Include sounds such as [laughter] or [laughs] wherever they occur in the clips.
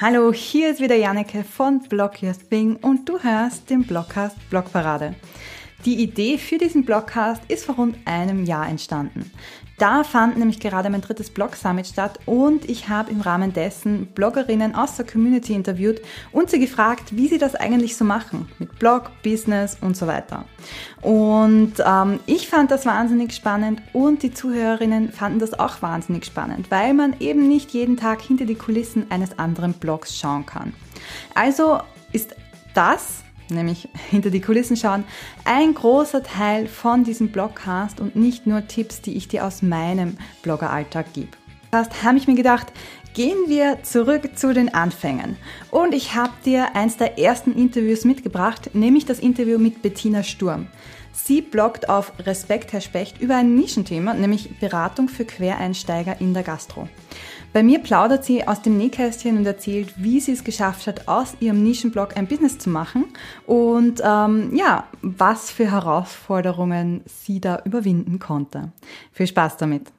Hallo, hier ist wieder Janneke von Blog Your Thing und du hörst den Blogcast Blogparade. Die Idee für diesen Blogcast ist vor rund einem Jahr entstanden. Da fand nämlich gerade mein drittes Blog Summit statt und ich habe im Rahmen dessen Bloggerinnen aus der Community interviewt und sie gefragt, wie sie das eigentlich so machen mit Blog, Business und so weiter. Und ähm, ich fand das wahnsinnig spannend und die Zuhörerinnen fanden das auch wahnsinnig spannend, weil man eben nicht jeden Tag hinter die Kulissen eines anderen Blogs schauen kann. Also ist das nämlich [laughs] hinter die Kulissen schauen, ein großer Teil von diesem Blogcast und nicht nur Tipps, die ich dir aus meinem Bloggeralltag gebe. Fast habe ich mir gedacht, gehen wir zurück zu den Anfängen. Und ich habe dir eins der ersten Interviews mitgebracht, nämlich das Interview mit Bettina Sturm. Sie bloggt auf Respekt Herr Specht über ein Nischenthema, nämlich Beratung für Quereinsteiger in der Gastro. Bei mir plaudert sie aus dem Nähkästchen und erzählt, wie sie es geschafft hat, aus ihrem Nischenblog ein Business zu machen und ähm, ja, was für Herausforderungen sie da überwinden konnte. Viel Spaß damit!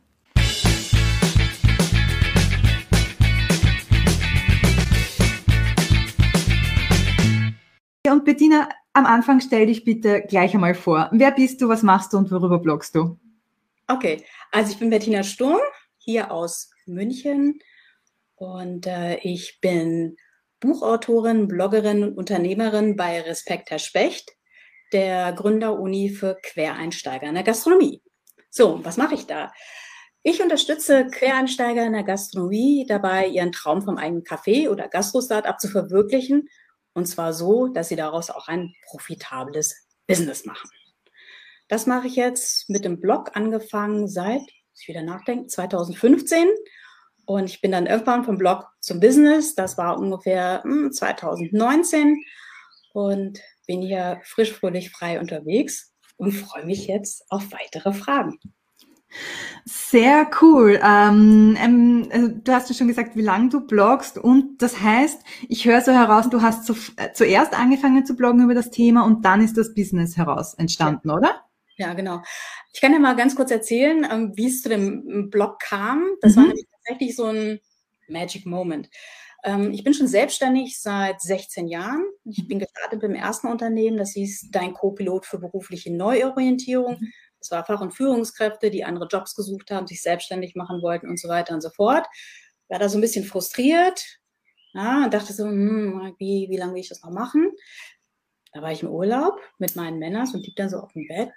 Und Bettina, am Anfang stell dich bitte gleich einmal vor. Wer bist du, was machst du und worüber bloggst du? Okay, also ich bin Bettina Sturm, hier aus München und äh, ich bin Buchautorin, Bloggerin und Unternehmerin bei Respekt Herr Specht, der Gründeruni für Quereinsteiger in der Gastronomie. So, was mache ich da? Ich unterstütze Quereinsteiger in der Gastronomie dabei, ihren Traum vom eigenen Café oder Gastro-Startup zu verwirklichen. Und zwar so, dass sie daraus auch ein profitables Business machen. Das mache ich jetzt mit dem Blog angefangen seit ich wieder nachdenke, 2015. Und ich bin dann irgendwann vom Blog zum Business. Das war ungefähr hm, 2019. Und bin hier frisch, fröhlich, frei unterwegs und freue mich jetzt auf weitere Fragen. Sehr cool. Ähm, ähm, also du hast ja schon gesagt, wie lange du bloggst und das heißt, ich höre so heraus, du hast zu, äh, zuerst angefangen zu bloggen über das Thema und dann ist das Business heraus entstanden, ja. oder? Ja, genau. Ich kann ja mal ganz kurz erzählen, ähm, wie es zu dem Blog kam. Das mhm. war nämlich tatsächlich so ein Magic Moment. Ähm, ich bin schon selbstständig seit 16 Jahren. Ich bin gestartet beim ersten Unternehmen, das hieß Dein Co-Pilot für berufliche Neuorientierung. Mhm. Das war Fach- und Führungskräfte, die andere Jobs gesucht haben, sich selbstständig machen wollten und so weiter und so fort. War da so ein bisschen frustriert ja, und dachte so, hm, wie, wie lange will ich das noch machen? Da war ich im Urlaub mit meinen Männern und lieg dann so auf dem Bett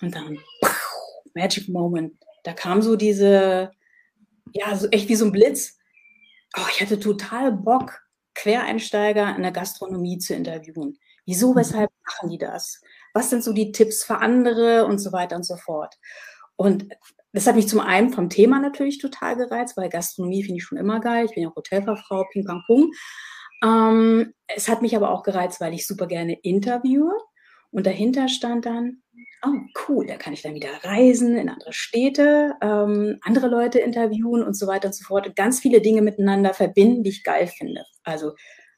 und dann Magic Moment. Da kam so diese, ja, so echt wie so ein Blitz. Oh, ich hatte total Bock, Quereinsteiger in der Gastronomie zu interviewen. Wieso, mhm. weshalb machen die das? Was sind so die Tipps für andere und so weiter und so fort? Und das hat mich zum einen vom Thema natürlich total gereizt, weil Gastronomie finde ich schon immer geil. Ich bin ja Hotelfachfrau, Ping Pong Pung. Ähm, es hat mich aber auch gereizt, weil ich super gerne interviewe. Und dahinter stand dann, oh cool, da kann ich dann wieder reisen in andere Städte, ähm, andere Leute interviewen und so weiter und so fort. Ganz viele Dinge miteinander verbinden, die ich geil finde. Also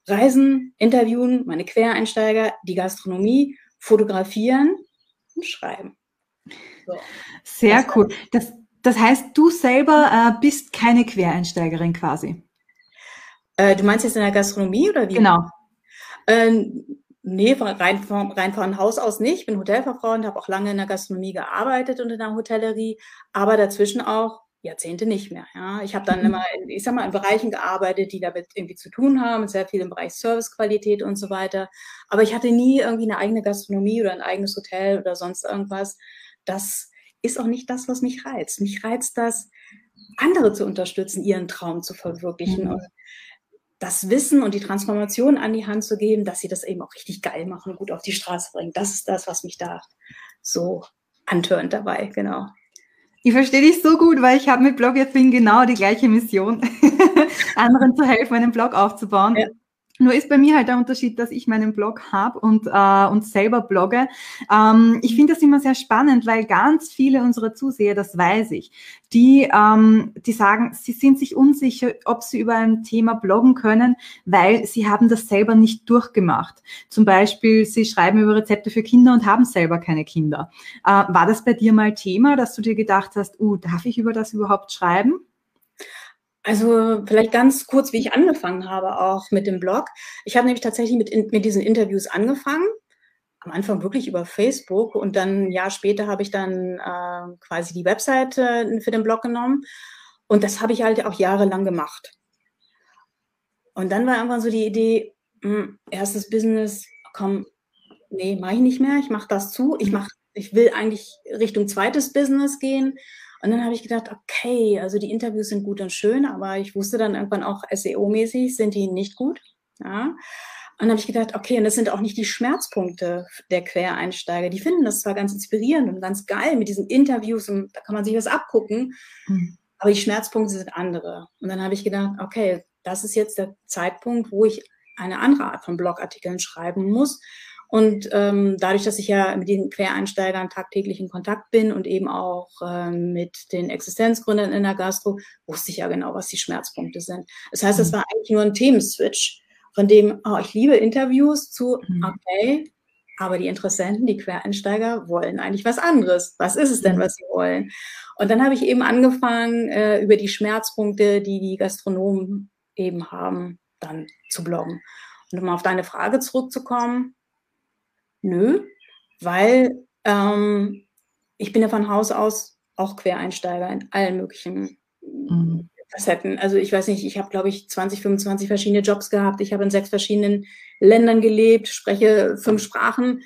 Reisen, interviewen, meine Quereinsteiger, die Gastronomie, fotografieren und schreiben. So. Sehr das cool. Das, das heißt, du selber äh, bist keine Quereinsteigerin quasi. Äh, du meinst jetzt in der Gastronomie oder wie? Genau. Ähm, Nee, rein, rein von Haus aus nicht. Ich bin Hotelfachfrau und habe auch lange in der Gastronomie gearbeitet und in der Hotellerie, aber dazwischen auch Jahrzehnte nicht mehr. Ja. Ich habe dann mhm. immer, in, ich sag mal, in Bereichen gearbeitet, die damit irgendwie zu tun haben, sehr viel im Bereich Servicequalität und so weiter. Aber ich hatte nie irgendwie eine eigene Gastronomie oder ein eigenes Hotel oder sonst irgendwas. Das ist auch nicht das, was mich reizt. Mich reizt das, andere zu unterstützen, ihren Traum zu verwirklichen. Mhm. Und das Wissen und die Transformation an die Hand zu geben, dass sie das eben auch richtig geil machen und gut auf die Straße bringen. Das ist das, was mich da so antörnt dabei, genau. Ich verstehe dich so gut, weil ich habe mit Blog jetzt genau die gleiche Mission, [laughs] anderen zu helfen, einen Blog aufzubauen. Ja. Nur ist bei mir halt der Unterschied, dass ich meinen Blog habe und, äh, und selber blogge. Ähm, ich finde das immer sehr spannend, weil ganz viele unserer Zuseher, das weiß ich, die, ähm, die sagen, sie sind sich unsicher, ob sie über ein Thema bloggen können, weil sie haben das selber nicht durchgemacht. Zum Beispiel, sie schreiben über Rezepte für Kinder und haben selber keine Kinder. Äh, war das bei dir mal Thema, dass du dir gedacht hast, uh, darf ich über das überhaupt schreiben? Also vielleicht ganz kurz, wie ich angefangen habe, auch mit dem Blog. Ich habe nämlich tatsächlich mit, mit diesen Interviews angefangen. Am Anfang wirklich über Facebook und dann ein Jahr später habe ich dann äh, quasi die Webseite äh, für den Blog genommen. Und das habe ich halt auch jahrelang gemacht. Und dann war irgendwann so die Idee, mh, hm, erstes Business, komm, nee, mache ich nicht mehr, ich mache das zu, ich mach, ich will eigentlich Richtung zweites Business gehen. Und dann habe ich gedacht, okay, also die Interviews sind gut und schön, aber ich wusste dann irgendwann auch SEO-mäßig sind die nicht gut. Ja. Und dann habe ich gedacht, okay, und das sind auch nicht die Schmerzpunkte der Quereinsteiger. Die finden das zwar ganz inspirierend und ganz geil mit diesen Interviews und da kann man sich was abgucken, mhm. aber die Schmerzpunkte sind andere. Und dann habe ich gedacht, okay, das ist jetzt der Zeitpunkt, wo ich eine andere Art von Blogartikeln schreiben muss. Und ähm, dadurch, dass ich ja mit den Quereinsteigern tagtäglich in Kontakt bin und eben auch ähm, mit den Existenzgründern in der Gastro, wusste ich ja genau, was die Schmerzpunkte sind. Das heißt, es mhm. war eigentlich nur ein Themenswitch, von dem, oh, ich liebe Interviews zu, mhm. okay, aber die Interessenten, die Quereinsteiger wollen eigentlich was anderes. Was ist es denn, mhm. was sie wollen? Und dann habe ich eben angefangen, äh, über die Schmerzpunkte, die die Gastronomen eben haben, dann zu bloggen. Und um auf deine Frage zurückzukommen, Nö, weil ähm, ich bin ja von Haus aus auch Quereinsteiger in allen möglichen mhm. Facetten. Also ich weiß nicht, ich habe, glaube ich, 20, 25 verschiedene Jobs gehabt. Ich habe in sechs verschiedenen Ländern gelebt, spreche fünf Sprachen.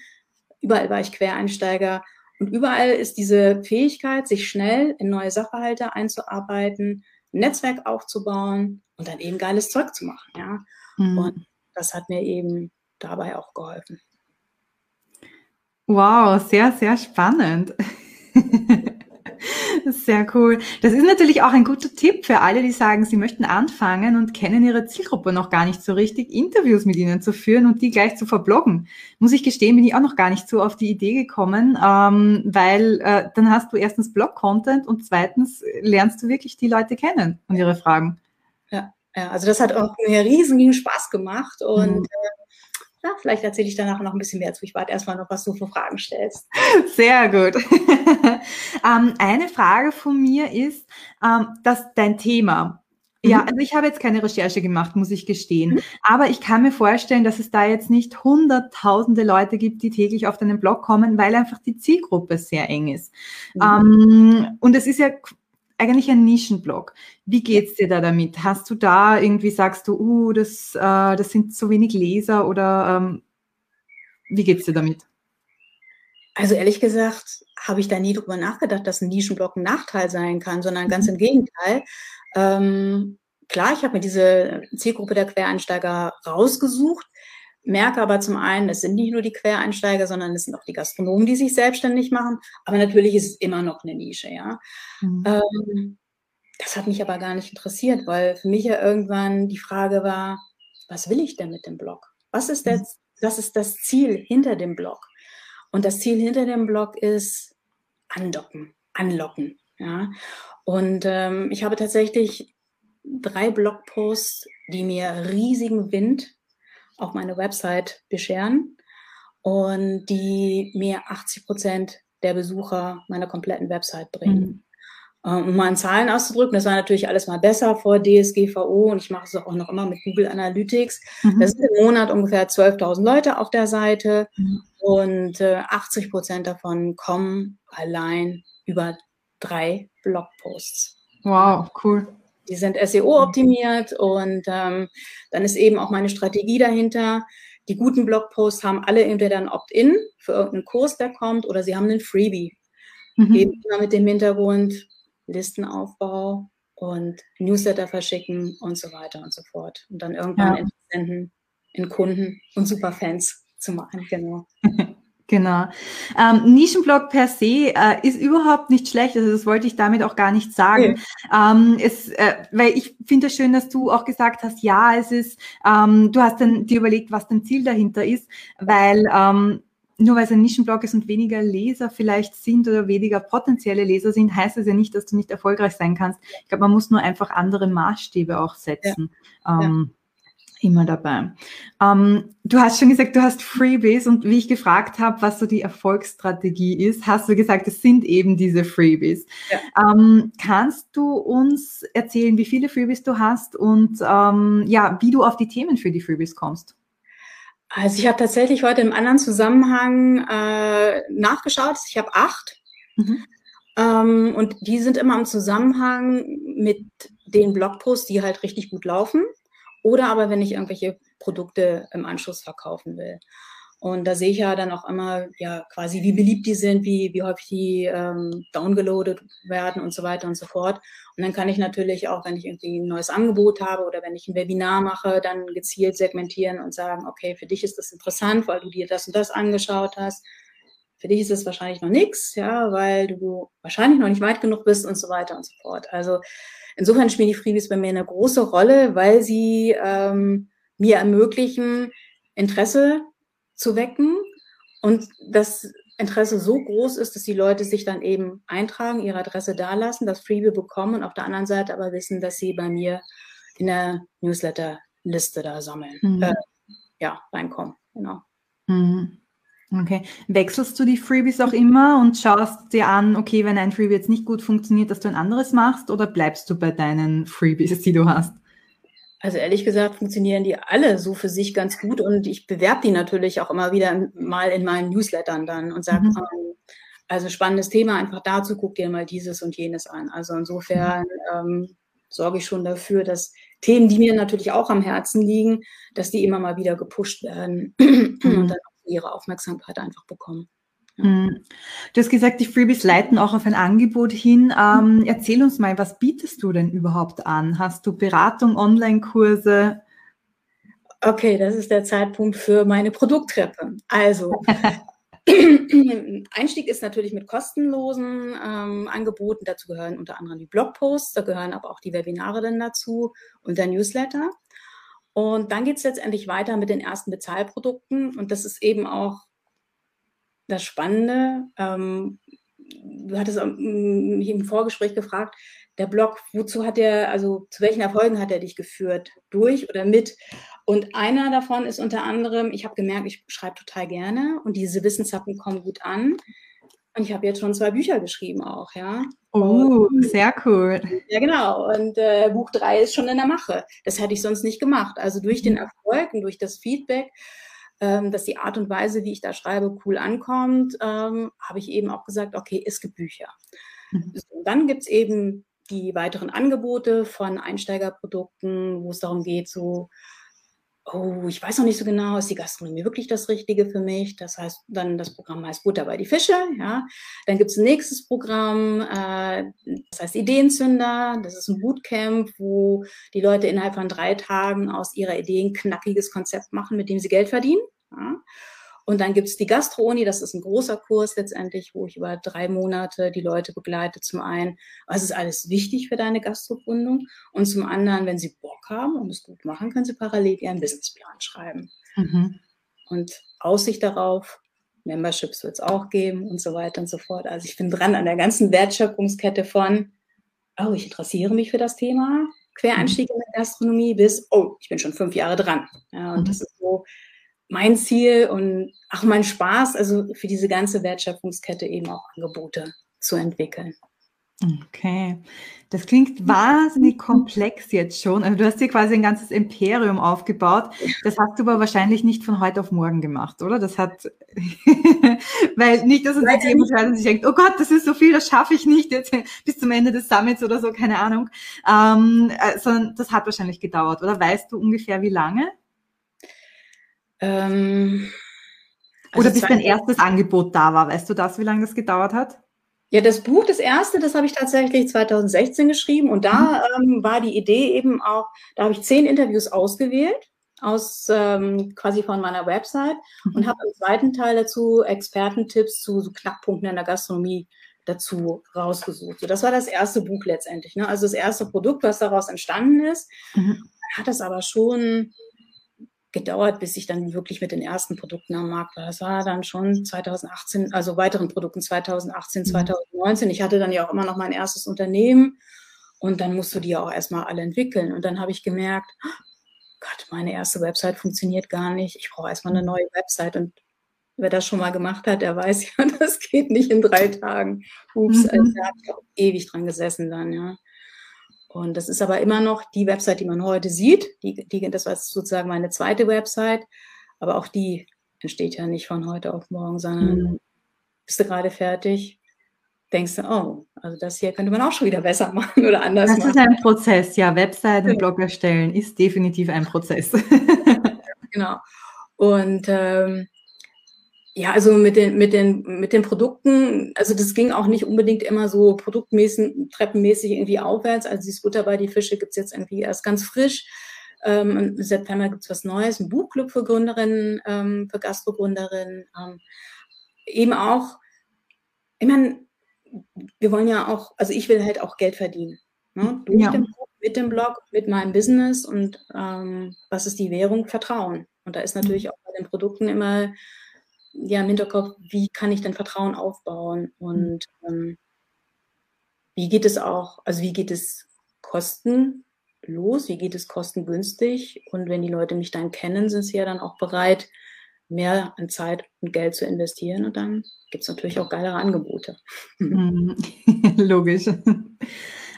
Überall war ich Quereinsteiger. Und überall ist diese Fähigkeit, sich schnell in neue Sachverhalte einzuarbeiten, ein Netzwerk aufzubauen und dann eben geiles Zeug zu machen. Ja? Mhm. Und das hat mir eben dabei auch geholfen. Wow, sehr, sehr spannend. [laughs] Sehr cool. Das ist natürlich auch ein guter Tipp für alle, die sagen, sie möchten anfangen und kennen ihre Zielgruppe noch gar nicht so richtig, Interviews mit ihnen zu führen und die gleich zu verbloggen. Muss ich gestehen, bin ich auch noch gar nicht so auf die Idee gekommen, ähm, weil äh, dann hast du erstens Blog-Content und zweitens lernst du wirklich die Leute kennen und ihre Fragen. Ja, ja also das hat auch mir riesigen Spaß gemacht und mhm. äh, ja, vielleicht erzähle ich danach noch ein bisschen mehr zu. Ich warte erstmal noch, was du für Fragen stellst. Sehr gut. [laughs] ähm, eine Frage von mir ist, ähm, dass dein Thema, ja, mhm. also ich habe jetzt keine Recherche gemacht, muss ich gestehen. Mhm. Aber ich kann mir vorstellen, dass es da jetzt nicht hunderttausende Leute gibt, die täglich auf deinen Blog kommen, weil einfach die Zielgruppe sehr eng ist. Mhm. Ähm, und es ist ja eigentlich ein Nischenblog. Wie geht's dir da damit? Hast du da irgendwie, sagst du, uh, das, äh, das sind zu wenig Leser oder ähm, wie geht's dir damit? Also ehrlich gesagt habe ich da nie drüber nachgedacht, dass ein Nischenblog ein Nachteil sein kann, sondern ganz mhm. im Gegenteil. Ähm, klar, ich habe mir diese Zielgruppe der Quereinsteiger rausgesucht, merke aber zum einen, es sind nicht nur die Quereinsteiger, sondern es sind auch die Gastronomen, die sich selbstständig machen. Aber natürlich ist es immer noch eine Nische, ja. Mhm. Ähm, das hat mich aber gar nicht interessiert, weil für mich ja irgendwann die Frage war, was will ich denn mit dem Blog? Was ist das, mhm. was ist das Ziel hinter dem Blog? Und das Ziel hinter dem Blog ist andocken, anlocken, ja. Und ähm, ich habe tatsächlich drei Blogposts, die mir riesigen Wind auf meine Website bescheren und die mir 80 Prozent der Besucher meiner kompletten Website bringen. Mhm. Ähm, um mal in Zahlen auszudrücken, das war natürlich alles mal besser vor DSGVO und ich mache es auch noch immer mit Google Analytics. Mhm. Das sind im Monat ungefähr 12.000 Leute auf der Seite mhm. und äh, 80 Prozent davon kommen allein über drei Blogposts. Wow, cool. Die sind SEO-optimiert und ähm, dann ist eben auch meine Strategie dahinter. Die guten Blogposts haben alle entweder ein Opt-in für irgendeinen Kurs, der kommt, oder sie haben einen Freebie. Mhm. Eben immer mit dem Hintergrund Listenaufbau und Newsletter verschicken und so weiter und so fort. Und dann irgendwann ja. Interessenten in Kunden und Superfans zu machen, genau. [laughs] Genau. Ähm, Nischenblog per se äh, ist überhaupt nicht schlecht, also das wollte ich damit auch gar nicht sagen. Okay. Ähm, es, äh, weil ich finde es schön, dass du auch gesagt hast, ja, es ist, ähm, du hast dann dir überlegt, was dein Ziel dahinter ist, weil ähm, nur weil es ein Nischenblog ist und weniger Leser vielleicht sind oder weniger potenzielle Leser sind, heißt es ja nicht, dass du nicht erfolgreich sein kannst. Ich glaube, man muss nur einfach andere Maßstäbe auch setzen. Ja. Ähm, ja Immer dabei. Ähm, du hast schon gesagt, du hast Freebies und wie ich gefragt habe, was so die Erfolgsstrategie ist, hast du gesagt, es sind eben diese Freebies. Ja. Ähm, kannst du uns erzählen, wie viele Freebies du hast und ähm, ja, wie du auf die Themen für die Freebies kommst? Also ich habe tatsächlich heute im anderen Zusammenhang äh, nachgeschaut. Ich habe acht. Mhm. Ähm, und die sind immer im Zusammenhang mit den Blogposts, die halt richtig gut laufen. Oder aber wenn ich irgendwelche Produkte im Anschluss verkaufen will. Und da sehe ich ja dann auch immer, ja, quasi, wie beliebt die sind, wie, wie häufig die ähm, downgeloadet werden und so weiter und so fort. Und dann kann ich natürlich auch, wenn ich irgendwie ein neues Angebot habe oder wenn ich ein Webinar mache, dann gezielt segmentieren und sagen, okay, für dich ist das interessant, weil du dir das und das angeschaut hast. Für dich ist es wahrscheinlich noch nichts, ja, weil du wahrscheinlich noch nicht weit genug bist und so weiter und so fort. Also insofern spielen die Freebies bei mir eine große Rolle, weil sie ähm, mir ermöglichen, Interesse zu wecken und das Interesse so groß ist, dass die Leute sich dann eben eintragen, ihre Adresse dalassen, das Freebie bekommen und auf der anderen Seite aber wissen, dass sie bei mir in der Newsletter-Liste da sammeln, mhm. äh, ja, reinkommen. Genau. Mhm. Okay. Wechselst du die Freebies auch immer und schaust dir an, okay, wenn ein Freebie jetzt nicht gut funktioniert, dass du ein anderes machst oder bleibst du bei deinen Freebies, die du hast? Also ehrlich gesagt funktionieren die alle so für sich ganz gut und ich bewerbe die natürlich auch immer wieder mal in meinen Newslettern dann und sage, mhm. also spannendes Thema, einfach dazu guck dir mal dieses und jenes an. Also insofern ähm, sorge ich schon dafür, dass Themen, die mir natürlich auch am Herzen liegen, dass die immer mal wieder gepusht werden [clears throat] und dann ihre Aufmerksamkeit einfach bekommen. Mhm. Du hast gesagt, die Freebies leiten auch auf ein Angebot hin. Ähm, erzähl uns mal, was bietest du denn überhaupt an? Hast du Beratung, Online-Kurse? Okay, das ist der Zeitpunkt für meine Produkttreppe. Also, [laughs] Einstieg ist natürlich mit kostenlosen ähm, Angeboten. Dazu gehören unter anderem die Blogposts, da gehören aber auch die Webinare dann dazu und der Newsletter. Und dann geht es letztendlich weiter mit den ersten Bezahlprodukten. Und das ist eben auch das Spannende, ähm, du hattest mich im Vorgespräch gefragt, der Blog, wozu hat er, also zu welchen Erfolgen hat er dich geführt? Durch oder mit? Und einer davon ist unter anderem, ich habe gemerkt, ich schreibe total gerne und diese Wissenshappen kommen gut an. Und ich habe jetzt schon zwei Bücher geschrieben auch, ja. Oh, und, sehr cool. Ja, genau. Und äh, Buch drei ist schon in der Mache. Das hätte ich sonst nicht gemacht. Also durch den Erfolg und durch das Feedback ähm, dass die Art und Weise, wie ich da schreibe, cool ankommt, ähm, habe ich eben auch gesagt, okay, es gibt Bücher. Mhm. So, dann gibt es eben die weiteren Angebote von Einsteigerprodukten, wo es darum geht, so oh, ich weiß noch nicht so genau, ist die Gastronomie wirklich das Richtige für mich? Das heißt, dann das Programm heißt Butter bei die Fische, ja. Dann gibt es ein nächstes Programm, äh, das heißt Ideenzünder. Das ist ein Bootcamp, wo die Leute innerhalb von drei Tagen aus ihrer Idee ein knackiges Konzept machen, mit dem sie Geld verdienen. Ja. Und dann gibt's die Gastro-Uni, das ist ein großer Kurs letztendlich, wo ich über drei Monate die Leute begleite. Zum einen, was ist alles wichtig für deine Gastrogründung? Und zum anderen, wenn sie Bock haben und es gut machen, können sie parallel ihren Businessplan schreiben. Mhm. Und Aussicht darauf, Memberships wird es auch geben und so weiter und so fort. Also ich bin dran an der ganzen Wertschöpfungskette von, oh, ich interessiere mich für das Thema, Quereinstieg in der Gastronomie bis, oh, ich bin schon fünf Jahre dran. Ja, und mhm. das ist so mein Ziel und auch mein Spaß, also für diese ganze Wertschöpfungskette eben auch Angebote zu entwickeln. Okay, das klingt wahnsinnig komplex jetzt schon. Also du hast hier quasi ein ganzes Imperium aufgebaut. Das hast du aber wahrscheinlich nicht von heute auf morgen gemacht, oder? Das hat, [laughs] weil nicht, dass es jetzt jemand hört und sich denkt, oh Gott, das ist so viel, das schaffe ich nicht jetzt [laughs] bis zum Ende des Summits oder so, keine Ahnung. Ähm, äh, sondern das hat wahrscheinlich gedauert, oder? Weißt du ungefähr, wie lange? Ähm, also Oder bis dein erstes Angebot da war. Weißt du das, wie lange das gedauert hat? Ja, das Buch, das erste, das habe ich tatsächlich 2016 geschrieben und da mhm. ähm, war die Idee eben auch, da habe ich zehn Interviews ausgewählt aus ähm, quasi von meiner Website mhm. und habe im zweiten Teil dazu Expertentipps zu so Knackpunkten in der Gastronomie dazu rausgesucht. So, das war das erste Buch letztendlich. Ne? Also das erste Produkt, was daraus entstanden ist. Mhm. Hat es aber schon gedauert, bis ich dann wirklich mit den ersten Produkten am Markt war. Das war dann schon 2018, also weiteren Produkten 2018, 2019. Mhm. Ich hatte dann ja auch immer noch mein erstes Unternehmen und dann musst du die auch erstmal alle entwickeln. Und dann habe ich gemerkt, Gott, meine erste Website funktioniert gar nicht. Ich brauche erstmal eine neue Website. Und wer das schon mal gemacht hat, der weiß ja, [laughs] das geht nicht in drei Tagen. Ups, mhm. also da habe ich auch ewig dran gesessen dann, ja. Und das ist aber immer noch die Website, die man heute sieht. Die, die, das war sozusagen meine zweite Website. Aber auch die entsteht ja nicht von heute auf morgen, sondern mhm. bist du gerade fertig, denkst du, oh, also das hier könnte man auch schon wieder besser [laughs] machen oder anders das machen. Das ist ein Prozess, ja. Webseiten, ja. Blog erstellen ist definitiv ein Prozess. [laughs] genau. Und ähm, ja, also mit den, mit den, mit den Produkten, also das ging auch nicht unbedingt immer so produktmäßig, treppenmäßig irgendwie aufwärts. Also dieses Butter bei die Fische gibt's jetzt irgendwie erst ganz frisch. Ähm, Im September gibt's was Neues, ein Buchclub für Gründerinnen, ähm, für Gastrogründerinnen. Ähm, eben auch, ich meine, wir wollen ja auch, also ich will halt auch Geld verdienen. Ne? Durch ja. den, mit dem Blog, mit meinem Business und ähm, was ist die Währung? Vertrauen. Und da ist natürlich auch bei den Produkten immer ja, im Hinterkopf, wie kann ich denn Vertrauen aufbauen und ähm, wie geht es auch, also wie geht es kostenlos, wie geht es kostengünstig und wenn die Leute mich dann kennen, sind sie ja dann auch bereit, mehr an Zeit und Geld zu investieren und dann gibt es natürlich auch geilere Angebote. [laughs] Mhm. [laughs] Logisch. [laughs]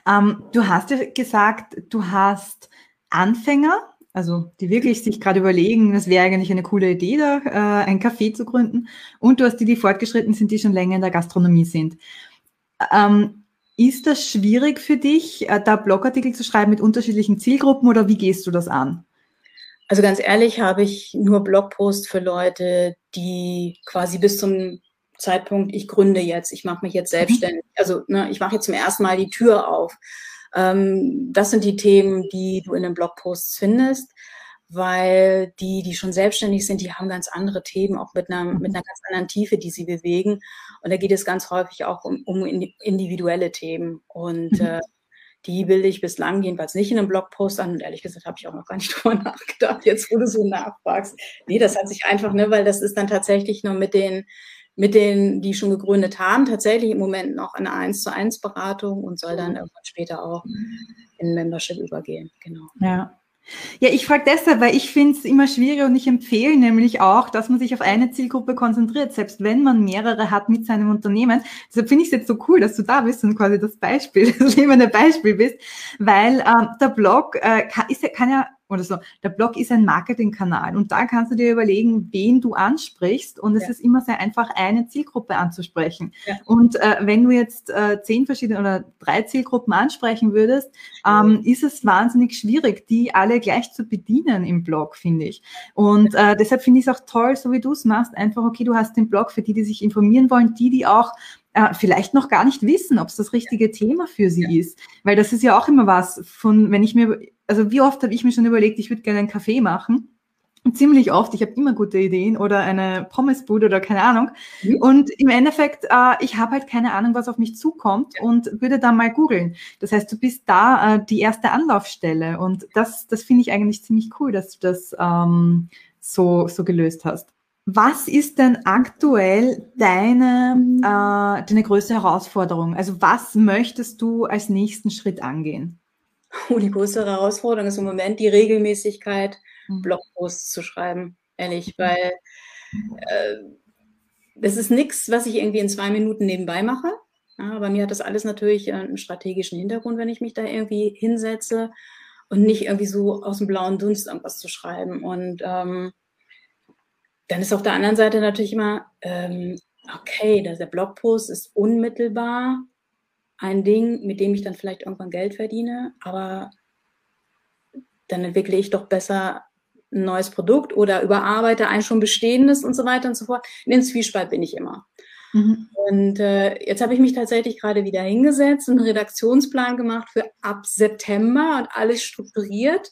Ähm, du hast ja gesagt, du hast Anfänger, also die wirklich sich gerade überlegen, es wäre eigentlich eine coole Idee, da äh, ein Café zu gründen. Und du hast die, die fortgeschritten sind, die schon länger in der Gastronomie sind. Ähm, ist das schwierig für dich, äh, da Blogartikel zu schreiben mit unterschiedlichen Zielgruppen oder wie gehst du das an? Also ganz ehrlich habe ich nur Blogposts für Leute, die quasi bis zum Zeitpunkt, ich gründe jetzt, ich mache mich jetzt mhm. selbstständig, also ne, ich mache jetzt zum ersten Mal die Tür auf. Ähm, das sind die Themen, die du in den Blogposts findest, weil die, die schon selbstständig sind, die haben ganz andere Themen, auch mit einer, mit einer ganz anderen Tiefe, die sie bewegen. Und da geht es ganz häufig auch um, um individuelle Themen. Und mhm. äh, die bilde ich bislang jedenfalls nicht in einem Blogpost an. Und ehrlich gesagt habe ich auch noch gar nicht [laughs] drüber nachgedacht, jetzt wo du so nachfragst. Nee, das hat sich einfach, ne, weil das ist dann tatsächlich nur mit den mit denen, die schon gegründet haben, tatsächlich im Moment noch eine 1 zu 1 Beratung und soll dann irgendwann später auch in Membership übergehen. Genau. Ja. Ja, ich frage deshalb, weil ich finde es immer schwieriger und ich empfehle nämlich auch, dass man sich auf eine Zielgruppe konzentriert, selbst wenn man mehrere hat mit seinem Unternehmen. Deshalb finde ich es jetzt so cool, dass du da bist und quasi das Beispiel, [laughs] das lebende Beispiel bist, weil ähm, der Blog äh, kann, ist, kann ja oder so. Der Blog ist ein Marketingkanal und da kannst du dir überlegen, wen du ansprichst und es ja. ist immer sehr einfach, eine Zielgruppe anzusprechen. Ja. Und äh, wenn du jetzt äh, zehn verschiedene oder drei Zielgruppen ansprechen würdest, ähm, ist es wahnsinnig schwierig, die alle gleich zu bedienen im Blog, finde ich. Und äh, deshalb finde ich es auch toll, so wie du es machst, einfach, okay, du hast den Blog für die, die sich informieren wollen, die, die auch äh, vielleicht noch gar nicht wissen, ob es das richtige Thema für sie ja. ist. Weil das ist ja auch immer was von, wenn ich mir, also wie oft habe ich mir schon überlegt, ich würde gerne einen Kaffee machen. Ziemlich oft, ich habe immer gute Ideen oder eine Pommesbude oder keine Ahnung. Mhm. Und im Endeffekt, äh, ich habe halt keine Ahnung, was auf mich zukommt und würde dann mal googeln. Das heißt, du bist da äh, die erste Anlaufstelle und das, das finde ich eigentlich ziemlich cool, dass du das ähm, so, so gelöst hast. Was ist denn aktuell deine, äh, deine größte Herausforderung? Also was möchtest du als nächsten Schritt angehen? [laughs] Oh, die größere Herausforderung ist im Moment die Regelmäßigkeit, mhm. Blogposts zu schreiben, ehrlich, mhm. weil äh, das ist nichts, was ich irgendwie in zwei Minuten nebenbei mache. Ja, bei mir hat das alles natürlich einen strategischen Hintergrund, wenn ich mich da irgendwie hinsetze und nicht irgendwie so aus dem blauen Dunst irgendwas zu schreiben. Und ähm, dann ist auf der anderen Seite natürlich immer, ähm, okay, der Blogpost ist unmittelbar ein Ding, mit dem ich dann vielleicht irgendwann Geld verdiene, aber dann entwickle ich doch besser ein neues Produkt oder überarbeite ein schon bestehendes und so weiter und so fort. In den Zwiespalt bin ich immer. Mhm. Und äh, jetzt habe ich mich tatsächlich gerade wieder hingesetzt und einen Redaktionsplan gemacht für ab September und alles strukturiert.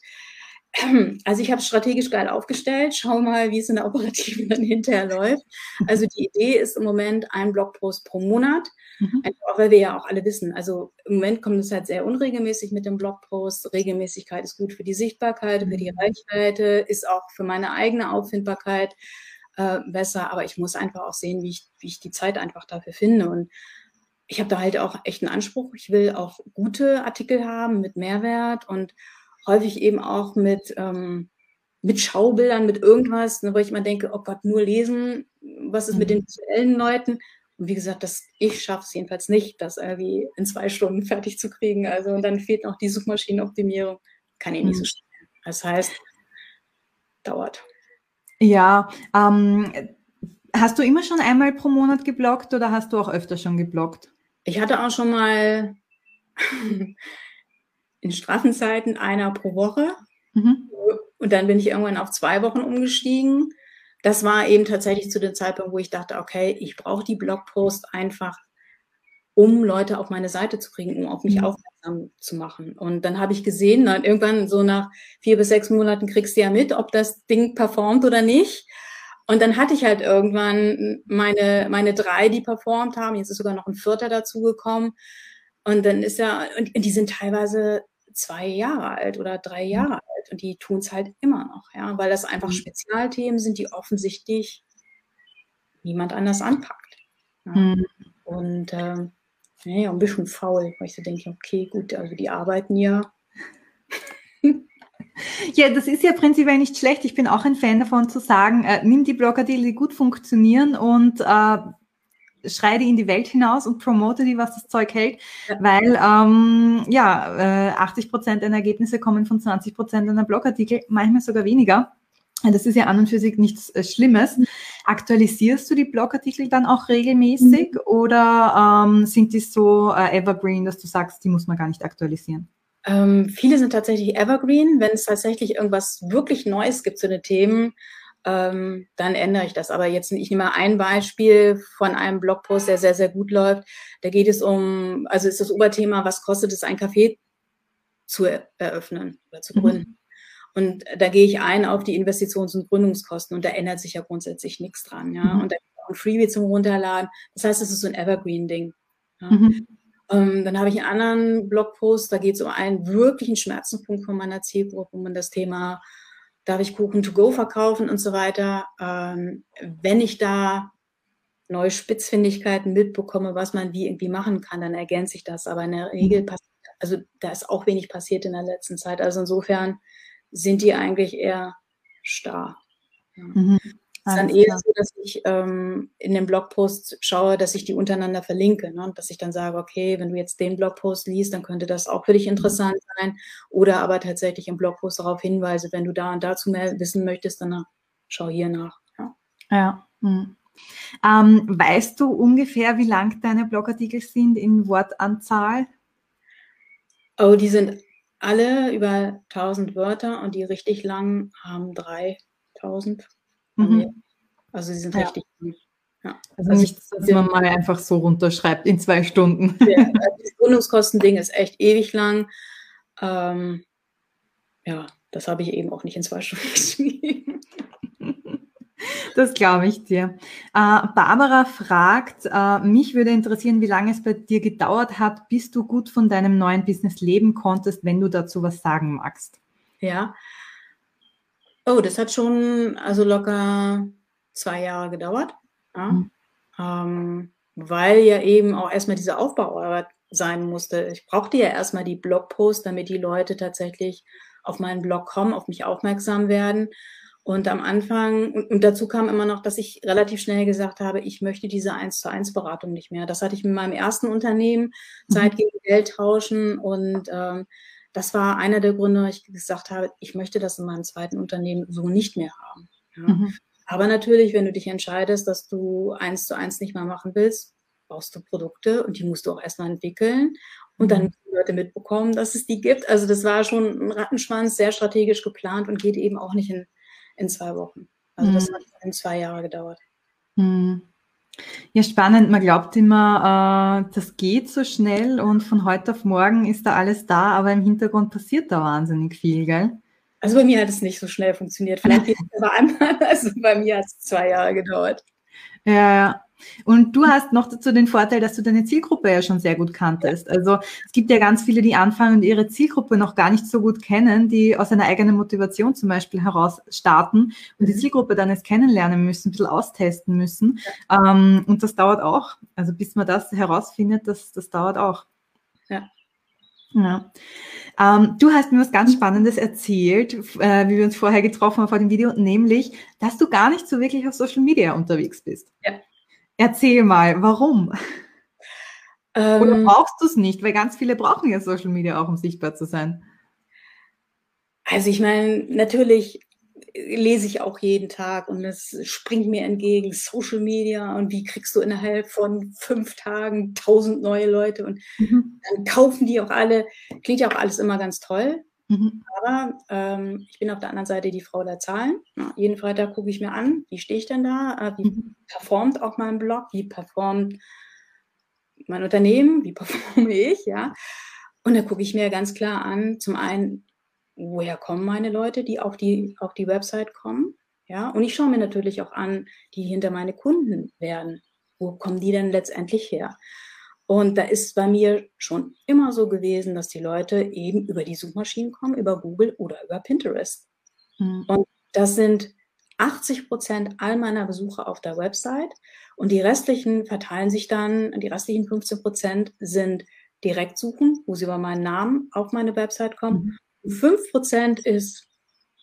[clears throat] Also ich habe es strategisch geil aufgestellt. Schau mal, wie es in der Operativen [laughs] dann hinterher läuft. Also die Idee ist im Moment ein Blogpost pro Monat. Mhm. Einfach, weil wir ja auch alle wissen, also im Moment kommt es halt sehr unregelmäßig mit dem Blogpost. Regelmäßigkeit ist gut für die Sichtbarkeit, für die mhm. Reichweite, ist auch für meine eigene Auffindbarkeit äh, besser. Aber ich muss einfach auch sehen, wie ich, wie ich die Zeit einfach dafür finde. Und ich habe da halt auch echt einen Anspruch. Ich will auch gute Artikel haben mit Mehrwert und häufig eben auch mit, ähm, mit Schaubildern, mit irgendwas, ne, wo ich mal denke, oh Gott, nur lesen, was ist mit den mhm. visuellen Leuten? Und wie gesagt, das, ich schaffe es jedenfalls nicht, das irgendwie in zwei Stunden [laughs] fertig zu kriegen. Also und dann fehlt noch die Suchmaschinenoptimierung. Kann ich nicht so mhm. schnell. Das heißt, dauert. Ja, ähm, hast du immer schon einmal pro Monat geblockt oder hast du auch öfter schon geblockt? Ich hatte auch schon mal [laughs] in Straffenzeiten einer pro Woche. Mhm. Und dann bin ich irgendwann auf zwei Wochen umgestiegen. Das war eben tatsächlich zu dem Zeitpunkt, wo ich dachte, okay, ich brauche die Blogpost einfach, um Leute auf meine Seite zu kriegen, um auf mich mhm. aufmerksam zu machen. Und dann habe ich gesehen, dann irgendwann so nach vier bis sechs Monaten kriegst du ja mit, ob das Ding performt oder nicht. Und dann hatte ich halt irgendwann meine, meine drei, die performt haben. Jetzt ist sogar noch ein vierter dazugekommen. Und dann ist ja, und die sind teilweise zwei Jahre alt oder drei mhm. Jahre alt und die tun es halt immer noch, ja, weil das einfach mhm. Spezialthemen sind, die offensichtlich niemand anders anpackt. Ja. Mhm. Und ähm, ja, ein bisschen faul, weil ich so denke, okay, gut, also die arbeiten ja. [laughs] Ja, das ist ja prinzipiell nicht schlecht. Ich bin auch ein Fan davon zu sagen, äh, nimm die Blogger-Deal, die gut funktionieren und äh, schrei die in die Welt hinaus und promote die, was das Zeug hält, ja. weil ähm, ja, äh, 80 Prozent deiner Ergebnisse kommen von 20 Prozent deiner Blogartikel, manchmal sogar weniger. Das ist ja an und für sich nichts äh, Schlimmes. Mhm. Aktualisierst du die Blogartikel dann auch regelmäßig mhm. oder ähm, sind die so äh, evergreen, dass du sagst, die muss man gar nicht aktualisieren? Ähm, viele sind tatsächlich evergreen. Wenn es tatsächlich irgendwas wirklich Neues gibt zu den Themen, ähm, dann ändere ich das. Aber jetzt, ich nehme mal ein Beispiel von einem Blogpost, der sehr, sehr gut läuft. Da geht es um, also ist das Oberthema, was kostet es, ein Café zu eröffnen oder zu mhm. gründen. Mhm. Und da gehe ich ein auf die Investitions- und Gründungskosten und da ändert sich ja grundsätzlich nichts dran. Ja? Mhm. Und da gibt es auch ein Freebie zum Runterladen. Das heißt, es ist so ein Evergreen-Ding. Ja? Mhm. Ähm, dann habe ich einen anderen Blogpost, da geht es um einen wirklichen Schmerzenpunkt von meiner Zielgruppe, um das Thema darf ich Kuchen to go verkaufen und so weiter. Ähm, wenn ich da neue Spitzfindigkeiten mitbekomme, was man wie irgendwie machen kann, dann ergänze ich das. Aber in der Regel mhm. passiert, also da ist auch wenig passiert in der letzten Zeit. Also insofern sind die eigentlich eher starr. Ja. Mhm. Es ist dann eher so, dass ich ähm, in dem Blogpost schaue, dass ich die untereinander verlinke. Ne? Dass ich dann sage, okay, wenn du jetzt den Blogpost liest, dann könnte das auch für dich interessant sein. Oder aber tatsächlich im Blogpost darauf hinweise, wenn du da und dazu mehr wissen möchtest, dann schau hier nach. Ja. ja. Hm. Ähm, weißt du ungefähr, wie lang deine Blogartikel sind in Wortanzahl? Oh, die sind alle über 1000 Wörter und die richtig lang haben 3000. Mhm. Also sie sind ja. richtig gut. Ja. Also, also nichts, dass man mal einfach so runterschreibt in zwei Stunden. [laughs] Ja, also das Gründungskostending ist echt ewig lang. Ähm, ja, das habe ich eben auch nicht in zwei [laughs] Stunden geschrieben. Das glaube ich dir. Äh, Barbara fragt, äh, mich würde interessieren, wie lange es bei dir gedauert hat, bis du gut von deinem neuen Business leben konntest, wenn du dazu was sagen magst. Ja, Oh, das hat schon also locker zwei Jahre gedauert. Ja. Mhm. Ähm, weil ja eben auch erstmal diese Aufbauarbeit sein musste. Ich brauchte ja erstmal die Blogposts, damit die Leute tatsächlich auf meinen Blog kommen, auf mich aufmerksam werden. Und am Anfang, und, dazu kam immer noch, dass ich relativ schnell gesagt habe, ich möchte diese 1 zu 1 Beratung nicht mehr. Das hatte ich mit meinem ersten Unternehmen, Zeit mhm. gegen Geld tauschen und ähm, das war einer der Gründe, ich gesagt habe, ich möchte das in meinem zweiten Unternehmen so nicht mehr haben. Ja. Mhm. Aber natürlich, wenn du dich entscheidest, dass du eins zu eins nicht mehr machen willst, brauchst du Produkte und die musst du auch erstmal entwickeln und dann mhm. die Leute mitbekommen, dass es die gibt. Also das war schon ein Rattenschwanz, sehr strategisch geplant und geht eben auch nicht in, in zwei Wochen. Also das mhm. hat in zwei Jahre gedauert. Mhm. Ja, spannend. Man glaubt immer, äh, das geht so schnell und von heute auf morgen ist da alles da, aber im Hintergrund passiert da wahnsinnig viel, gell? Also bei mir hat es nicht so schnell funktioniert. Vielleicht [laughs] geht es aber einmal, also bei mir hat es zwei Jahre gedauert. Ja, ja. Und du hast noch dazu den Vorteil, dass du deine Zielgruppe ja schon sehr gut kanntest. Also es gibt ja ganz viele, die anfangen und ihre Zielgruppe noch gar nicht so gut kennen, die aus einer eigenen Motivation zum Beispiel heraus starten und die mhm. Zielgruppe dann erst kennenlernen müssen, ein bisschen austesten müssen. Ja. Ähm, und das dauert auch. Also bis man das herausfindet, das, das dauert auch. Ja. Ja. Ähm, du hast mir was ganz Spannendes erzählt, äh, wie wir uns vorher getroffen haben vor dem Video, nämlich, dass du gar nicht so wirklich auf Social Media unterwegs bist. Ja. Erzähl mal, warum? Ähm, Oder brauchst du es nicht? Weil ganz viele brauchen ja Social Media auch, um sichtbar zu sein. Also ich meine, natürlich lese ich auch jeden Tag und es springt mir entgegen, Social Media und wie kriegst du innerhalb von fünf Tagen tausend neue Leute und mhm. dann kaufen die auch alle. Klingt ja auch alles immer ganz toll. Mhm. Aber ähm, ich bin auf der anderen Seite die Frau der Zahlen. Ja, jeden Freitag gucke ich mir an, wie stehe ich denn da, äh, wie mhm. performt auch mein Blog, wie performt mein Unternehmen, wie [laughs] performe ich, ja. Und da gucke ich mir ganz klar an, zum einen, woher kommen meine Leute, die auf die, auf die Website kommen. Ja, und ich schaue mir natürlich auch an, die hinter meine Kunden werden. Wo kommen die denn letztendlich her? Und da ist bei mir schon immer so gewesen, dass die Leute eben über die Suchmaschinen kommen, über Google oder über Pinterest. Mhm. Und das sind 80 Prozent all meiner Besucher auf der Website. Und die restlichen verteilen sich dann, die restlichen 15 Prozent sind Direktsuchen, wo sie über meinen Namen auf meine Website kommen. Mhm. 5% ist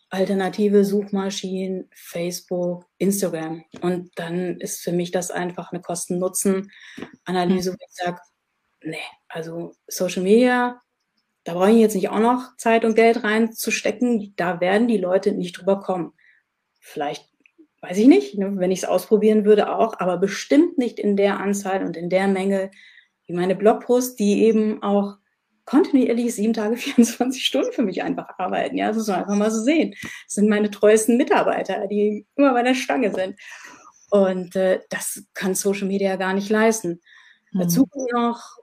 alternative Suchmaschinen, Facebook, Instagram. Und dann ist für mich das einfach eine Kosten-Nutzen-Analyse, wo ich sage, nee, also Social Media, da brauche ich jetzt nicht auch noch Zeit und Geld reinzustecken. Da werden die Leute nicht drüber kommen. Vielleicht, weiß ich nicht, ne, wenn ich es ausprobieren würde auch, aber bestimmt nicht in der Anzahl und in der Menge wie meine Blogposts, die eben auch kontinuierlich sieben Tage, [laughs] 24 Stunden für mich einfach arbeiten. Ja, das muss man einfach mal so sehen. Das sind meine treuesten Mitarbeiter, die immer bei der Stange sind. Und äh, das kann Social Media gar nicht leisten. Mhm. Dazu noch,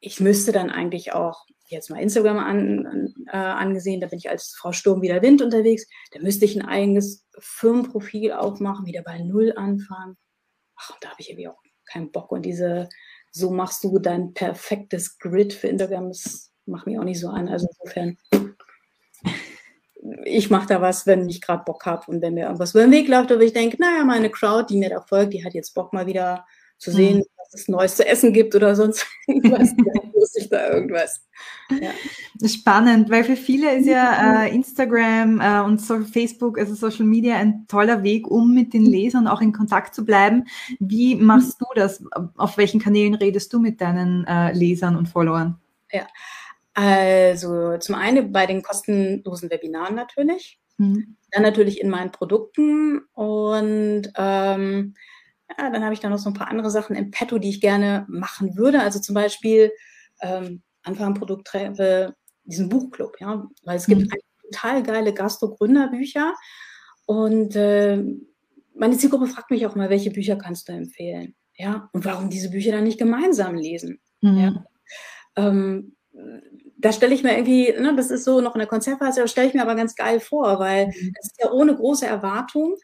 ich müsste dann eigentlich auch jetzt mal Instagram an, äh, angesehen, da bin ich als Frau Sturm wieder Wind unterwegs, da müsste ich ein eigenes Firmenprofil aufmachen, wieder bei Null anfangen. Ach, da habe ich irgendwie auch keinen Bock. Und diese so machst du dein perfektes Grid für Instagram. Das macht mich auch nicht so an. Also insofern, ich mache da was, wenn ich gerade Bock habe und wenn mir irgendwas über den Weg läuft, aber ich denke, naja, meine Crowd, die mir da folgt, die hat jetzt Bock mal wieder zu sehen, mhm. Es Neues zu essen gibt oder sonst [laughs] irgendwas. [laughs] lustig da irgendwas. Ja. Spannend, weil für viele ist ja äh, Instagram äh, und so Facebook, also Social Media, ein toller Weg, um mit den Lesern auch in Kontakt zu bleiben. Wie machst du das? Auf welchen Kanälen redest du mit deinen äh, Lesern und Followern? Ja, also zum einen bei den kostenlosen Webinaren natürlich. Mhm. Dann natürlich in meinen Produkten und ähm, ja, dann habe ich da noch so ein paar andere Sachen im Petto, die ich gerne machen würde. Also zum Beispiel ähm, Anfang Produkttreppe, diesen Buchclub, ja, weil es gibt mhm. total geile Gastro-Gründerbücher und äh, meine Zielgruppe fragt mich auch mal, welche Bücher kannst du empfehlen? Ja, und warum diese Bücher dann nicht gemeinsam lesen? Mhm. Ja. Ähm, da stelle ich mir irgendwie, ne, das ist so noch in der Konzeptphase, das stelle ich mir aber ganz geil vor, weil mhm. es ist ja ohne große Erwartung.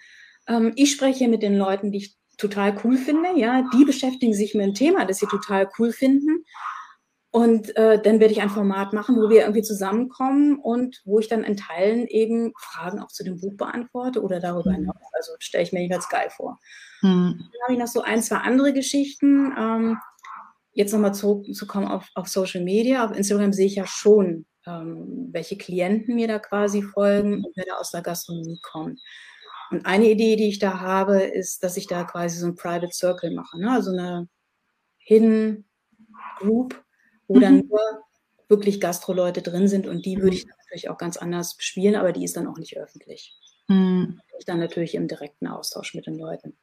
Ähm, ich spreche mit den Leuten, die ich total cool finde, ja, die beschäftigen sich mit einem Thema, das sie total cool finden. Und äh, dann werde ich ein Format machen, wo wir irgendwie zusammenkommen und wo ich dann in Teilen eben Fragen auch zu dem Buch beantworte oder darüber mhm. hinaus. Also stelle ich mir ganz geil vor. Mhm. Dann habe ich noch so ein, zwei andere Geschichten. Ähm, jetzt nochmal zurückzukommen auf, auf Social Media. Auf Instagram sehe ich ja schon, ähm, welche Klienten mir da quasi folgen und wer da aus der Gastronomie kommt. Und eine Idee, die ich da habe, ist, dass ich da quasi so ein Private Circle mache. Ne? Also eine Hidden Group, wo mhm. dann nur wirklich Gastroleute drin sind und die würde ich natürlich auch ganz anders bespielen, aber die ist dann auch nicht öffentlich. Mhm. Ich dann natürlich im direkten Austausch mit den Leuten.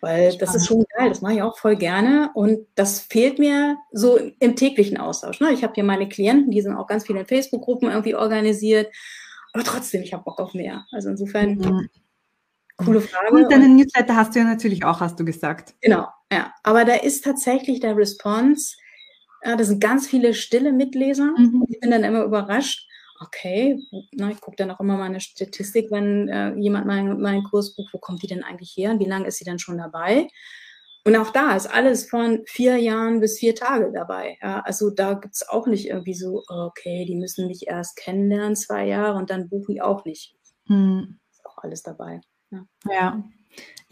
Weil das ist schon geil, das mache ich auch voll gerne und das fehlt mir so im täglichen Austausch. Ne? Ich habe hier meine Klienten, die sind auch ganz viele in Facebook-Gruppen irgendwie organisiert, aber trotzdem, ich habe Bock auf mehr. Also insofern, mhm. Coole Frage. Und deinen Newsletter hast du ja natürlich auch, hast du gesagt. Genau, ja. Aber da ist tatsächlich der Response, ja, das sind ganz viele stille Mitleser. Mhm. Ich bin dann immer überrascht. Okay, na, ich gucke dann auch immer meine Statistik, wenn äh, jemand meinen mein Kurs bucht, wo kommt die denn eigentlich her und wie lange ist sie denn schon dabei? Und auch da ist alles von vier Jahren bis vier Tage dabei. Ja, also da gibt es auch nicht irgendwie so, okay, die müssen mich erst kennenlernen, zwei Jahre und dann buchen die auch nicht. Mhm. Ist auch alles dabei. Ja.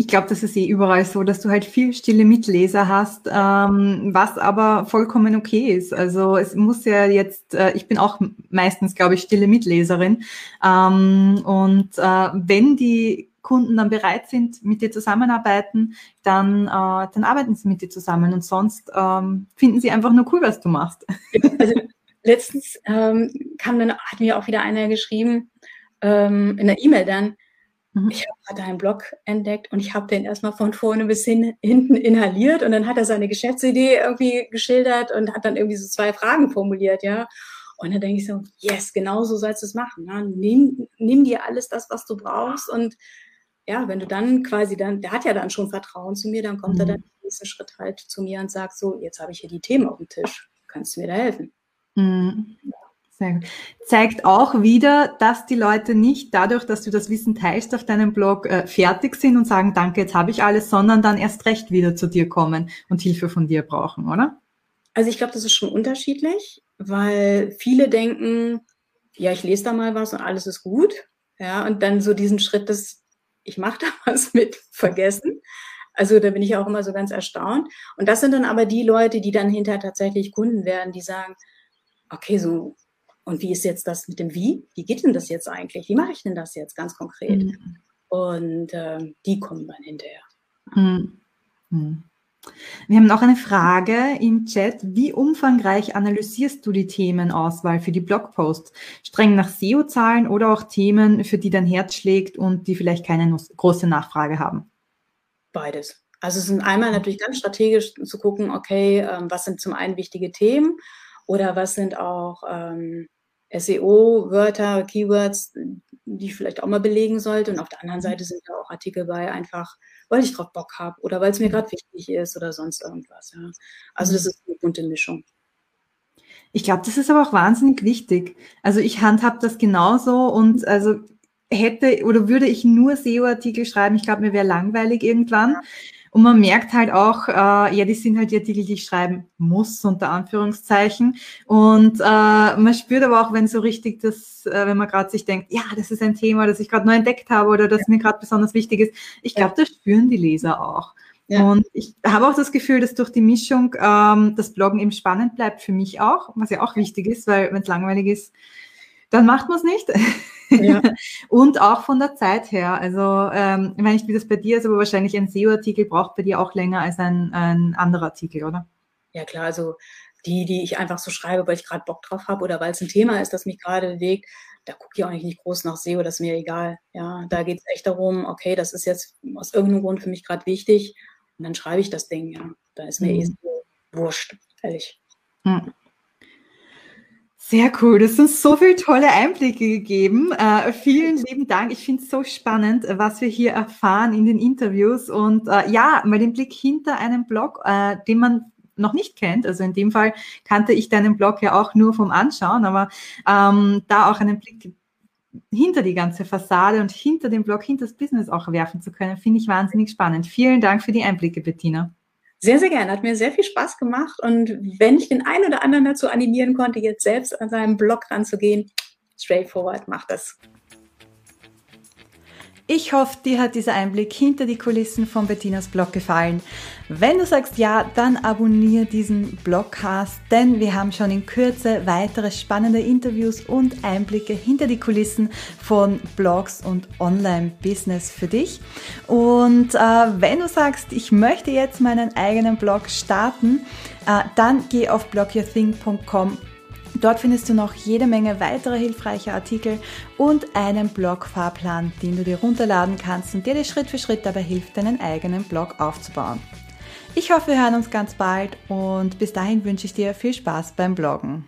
Ich glaube, das ist eh überall so, dass du halt viel stille Mitleser hast, ähm, was aber vollkommen okay ist. Also es muss ja jetzt, äh, ich bin auch meistens, glaube ich, stille Mitleserin. Ähm, und äh, wenn die Kunden dann bereit sind, mit dir zusammenarbeiten, dann, äh, dann arbeiten sie mit dir zusammen und sonst ähm, finden sie einfach nur cool, was du machst. Also letztens ähm, kam dann, hat mir auch wieder einer geschrieben, ähm, in der E-Mail dann, Mhm. Ich habe gerade einen Blog entdeckt und ich habe den erstmal von vorne bis hin, hinten inhaliert und dann hat er seine Geschäftsidee irgendwie geschildert und hat dann irgendwie so zwei Fragen formuliert, ja. Und dann denke ich so, yes, genau so sollst du es machen. Ja? Nimm, nimm dir alles das, was du brauchst und ja, wenn du dann quasi dann, der hat ja dann schon Vertrauen zu mir, dann kommt mhm. er dann im nächsten Schritt halt zu mir und sagt so, jetzt habe ich hier die Themen auf dem Tisch, kannst du mir da helfen? Mhm. Gut. Zeigt auch wieder, dass die Leute nicht dadurch, dass du das Wissen teilst auf deinem Blog, äh, fertig sind und sagen, danke, jetzt habe ich alles, sondern dann erst recht wieder zu dir kommen und Hilfe von dir brauchen, oder? Also ich glaube, das ist schon unterschiedlich, weil viele denken, ja, ich lese da mal was und alles ist gut. Ja, und dann so diesen Schritt des, ich mache da [laughs] was mit, vergessen. Also da bin ich auch immer so ganz erstaunt. Und das sind dann aber die Leute, die dann hinterher tatsächlich Kunden werden, die sagen, okay, so und wie ist jetzt das mit dem Wie? Wie geht denn das jetzt eigentlich? Wie mache ich denn das jetzt ganz konkret? Mhm. Und äh, die kommen dann hinterher. Mhm. Mhm. Wir haben noch eine Frage im Chat. Wie umfangreich analysierst du die Themenauswahl für die Blogposts? Streng nach SEO-Zahlen oder auch Themen, für die dein Herz schlägt und die vielleicht keine große Nachfrage haben? Beides. Also es sind einmal natürlich ganz strategisch zu gucken, okay, ähm, was sind zum einen wichtige Themen oder was sind auch ähm, SEO-Wörter, Keywords, die ich vielleicht auch mal belegen sollte. Und auf der anderen Seite sind da auch Artikel bei, einfach weil ich drauf Bock habe oder weil es mir gerade wichtig ist oder sonst irgendwas. Ja. Also das ist eine bunte Mischung. Ich glaube, das ist aber auch wahnsinnig wichtig. Also ich handhab das genauso und also hätte oder würde ich nur SEO-Artikel schreiben, ich glaube, mir wäre langweilig irgendwann. Ja. Und man merkt halt auch, äh, ja, die sind halt die Artikel, die ich schreiben muss, unter Anführungszeichen. Und äh, man spürt aber auch, wenn so richtig das, äh, wenn man gerade sich denkt, ja, das ist ein Thema, das ich gerade neu entdeckt habe oder das ja. mir gerade besonders wichtig ist. Ich glaube, das spüren die Leser auch. Ja. Und ich habe auch das Gefühl, dass durch die Mischung ähm, das Bloggen eben spannend bleibt für mich auch, was ja auch wichtig ist, weil wenn es langweilig ist, dann macht man es nicht. Ja. [laughs] und auch von der Zeit her. Also, ähm, ich weiß nicht, wie das bei dir ist, aber wahrscheinlich ein SEO-Artikel braucht bei dir auch länger als ein, ein anderer Artikel, oder? Ja, klar. Also, die, die ich einfach so schreibe, weil ich gerade Bock drauf habe oder weil es ein Thema ist, das mich gerade bewegt, da gucke ich auch nicht groß nach SEO, das ist mir egal. Ja, da geht es echt darum, okay, das ist jetzt aus irgendeinem Grund für mich gerade wichtig und dann schreibe ich das Ding, ja. Da ist mir eh mhm. eh so wurscht, ehrlich. Mhm. Sehr cool, das sind so viele tolle Einblicke gegeben. Äh, vielen lieben Dank. Ich finde es so spannend, was wir hier erfahren in den Interviews. Und äh, ja, mal den Blick hinter einem Blog, äh, den man noch nicht kennt. Also in dem Fall kannte ich deinen Blog ja auch nur vom Anschauen, aber ähm, da auch einen Blick hinter die ganze Fassade und hinter dem Blog, hinter das Business auch werfen zu können, finde ich wahnsinnig spannend. Vielen Dank für die Einblicke, Bettina. Sehr, sehr gerne. Hat mir sehr viel Spaß gemacht. Und wenn ich den einen oder anderen dazu animieren konnte, jetzt selbst an seinem Blog ranzugehen, straightforward, macht das. Ich hoffe, dir hat dieser Einblick hinter die Kulissen von Bettinas Blog gefallen. Wenn du sagst ja, dann abonniere diesen Blogcast, denn wir haben schon in Kürze weitere spannende Interviews und Einblicke hinter die Kulissen von Blogs und Online-Business für dich. Und äh, wenn du sagst, ich möchte jetzt meinen eigenen Blog starten, äh, dann geh auf blogyourthing.com Dort findest du noch jede Menge weitere hilfreiche Artikel und einen Blog-Fahrplan, den du dir runterladen kannst und der dir Schritt für Schritt dabei hilft, deinen eigenen Blog aufzubauen. Ich hoffe, wir hören uns ganz bald und bis dahin wünsche ich dir viel Spaß beim Bloggen.